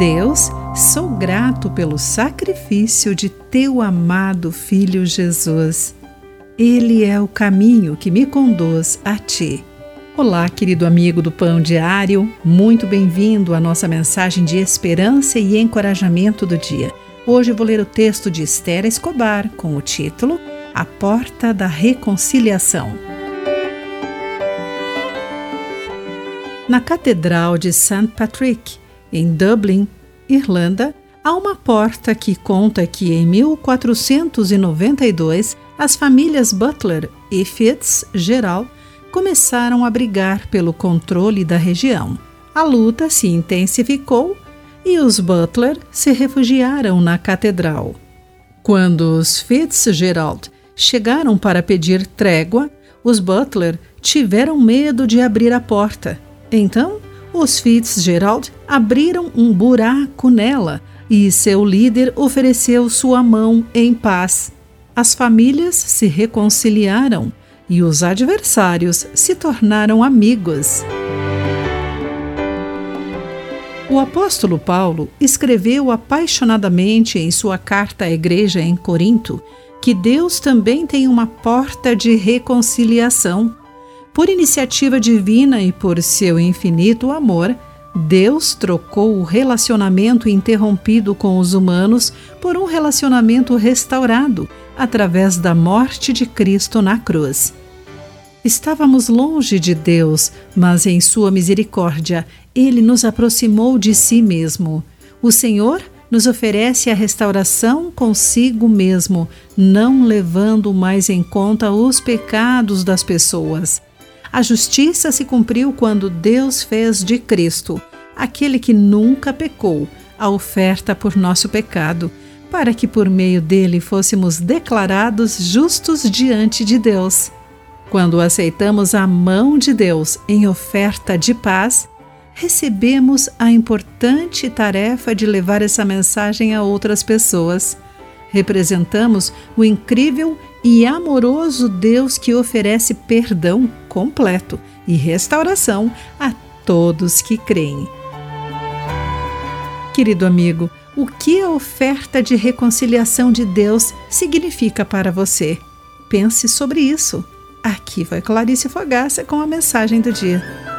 Deus, sou grato pelo sacrifício de teu amado Filho Jesus. Ele é o caminho que me conduz a ti. Olá, querido amigo do Pão Diário, muito bem-vindo à nossa mensagem de esperança e encorajamento do dia. Hoje vou ler o texto de Esther Escobar com o título A Porta da Reconciliação. Na Catedral de St. Patrick, em Dublin, Irlanda, há uma porta que conta que em 1492 as famílias Butler e Fitzgerald começaram a brigar pelo controle da região. A luta se intensificou e os Butler se refugiaram na catedral. Quando os Fitzgerald chegaram para pedir trégua, os Butler tiveram medo de abrir a porta. Então, os Fitzgerald abriram um buraco nela e seu líder ofereceu sua mão em paz. As famílias se reconciliaram e os adversários se tornaram amigos. O apóstolo Paulo escreveu apaixonadamente em sua carta à igreja em Corinto que Deus também tem uma porta de reconciliação por iniciativa divina e por seu infinito amor, Deus trocou o relacionamento interrompido com os humanos por um relacionamento restaurado através da morte de Cristo na cruz. Estávamos longe de Deus, mas em Sua misericórdia, Ele nos aproximou de si mesmo. O Senhor nos oferece a restauração consigo mesmo, não levando mais em conta os pecados das pessoas. A justiça se cumpriu quando Deus fez de Cristo, aquele que nunca pecou, a oferta por nosso pecado, para que por meio dele fôssemos declarados justos diante de Deus. Quando aceitamos a mão de Deus em oferta de paz, recebemos a importante tarefa de levar essa mensagem a outras pessoas. Representamos o incrível e amoroso Deus que oferece perdão completo e restauração a todos que creem. Querido amigo, o que a oferta de reconciliação de Deus significa para você? Pense sobre isso. Aqui vai Clarice Fogaça com a mensagem do dia.